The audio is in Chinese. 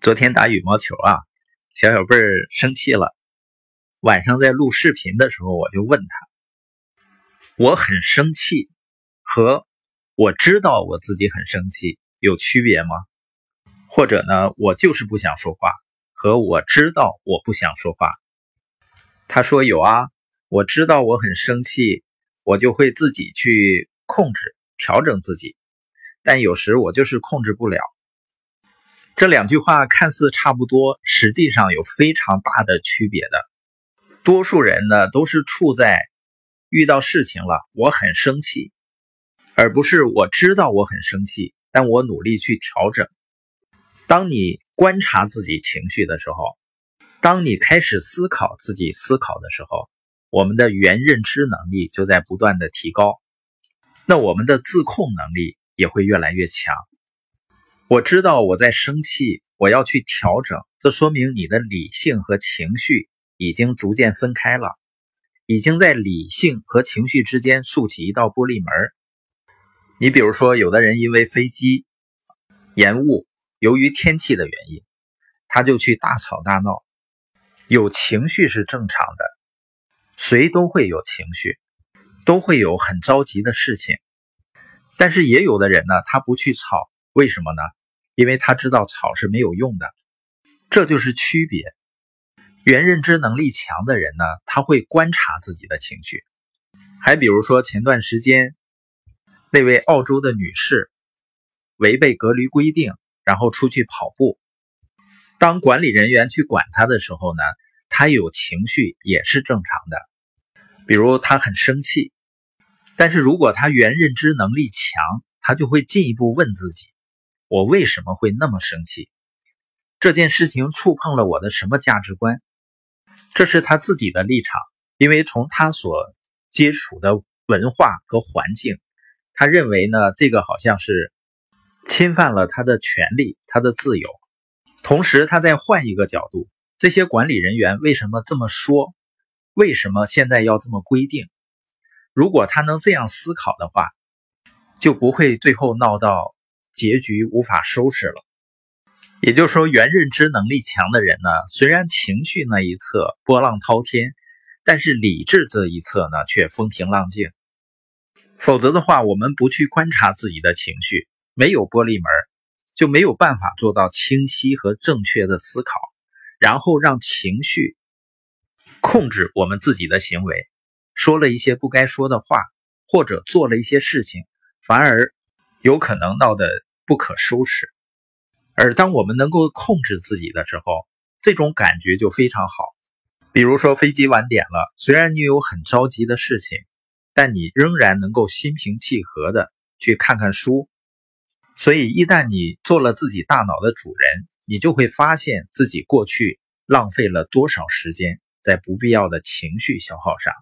昨天打羽毛球啊，小小贝儿生气了。晚上在录视频的时候，我就问他：“我很生气和我知道我自己很生气有区别吗？或者呢，我就是不想说话和我知道我不想说话？”他说：“有啊，我知道我很生气，我就会自己去控制、调整自己，但有时我就是控制不了。”这两句话看似差不多，实际上有非常大的区别的。多数人呢都是处在遇到事情了，我很生气，而不是我知道我很生气，但我努力去调整。当你观察自己情绪的时候，当你开始思考自己思考的时候，我们的原认知能力就在不断的提高，那我们的自控能力也会越来越强。我知道我在生气，我要去调整。这说明你的理性和情绪已经逐渐分开了，已经在理性和情绪之间竖起一道玻璃门。你比如说，有的人因为飞机延误，由于天气的原因，他就去大吵大闹。有情绪是正常的，谁都会有情绪，都会有很着急的事情。但是也有的人呢，他不去吵，为什么呢？因为他知道吵是没有用的，这就是区别。原认知能力强的人呢，他会观察自己的情绪。还比如说前段时间那位澳洲的女士违背隔离规定，然后出去跑步，当管理人员去管她的时候呢，她有情绪也是正常的。比如她很生气，但是如果她原认知能力强，她就会进一步问自己。我为什么会那么生气？这件事情触碰了我的什么价值观？这是他自己的立场，因为从他所接触的文化和环境，他认为呢，这个好像是侵犯了他的权利、他的自由。同时，他再换一个角度，这些管理人员为什么这么说？为什么现在要这么规定？如果他能这样思考的话，就不会最后闹到。结局无法收拾了，也就是说，原认知能力强的人呢，虽然情绪那一侧波浪滔天，但是理智这一侧呢却风平浪静。否则的话，我们不去观察自己的情绪，没有玻璃门，就没有办法做到清晰和正确的思考，然后让情绪控制我们自己的行为，说了一些不该说的话，或者做了一些事情，反而有可能闹得。不可收拾，而当我们能够控制自己的时候，这种感觉就非常好。比如说飞机晚点了，虽然你有很着急的事情，但你仍然能够心平气和的去看看书。所以一旦你做了自己大脑的主人，你就会发现自己过去浪费了多少时间在不必要的情绪消耗上。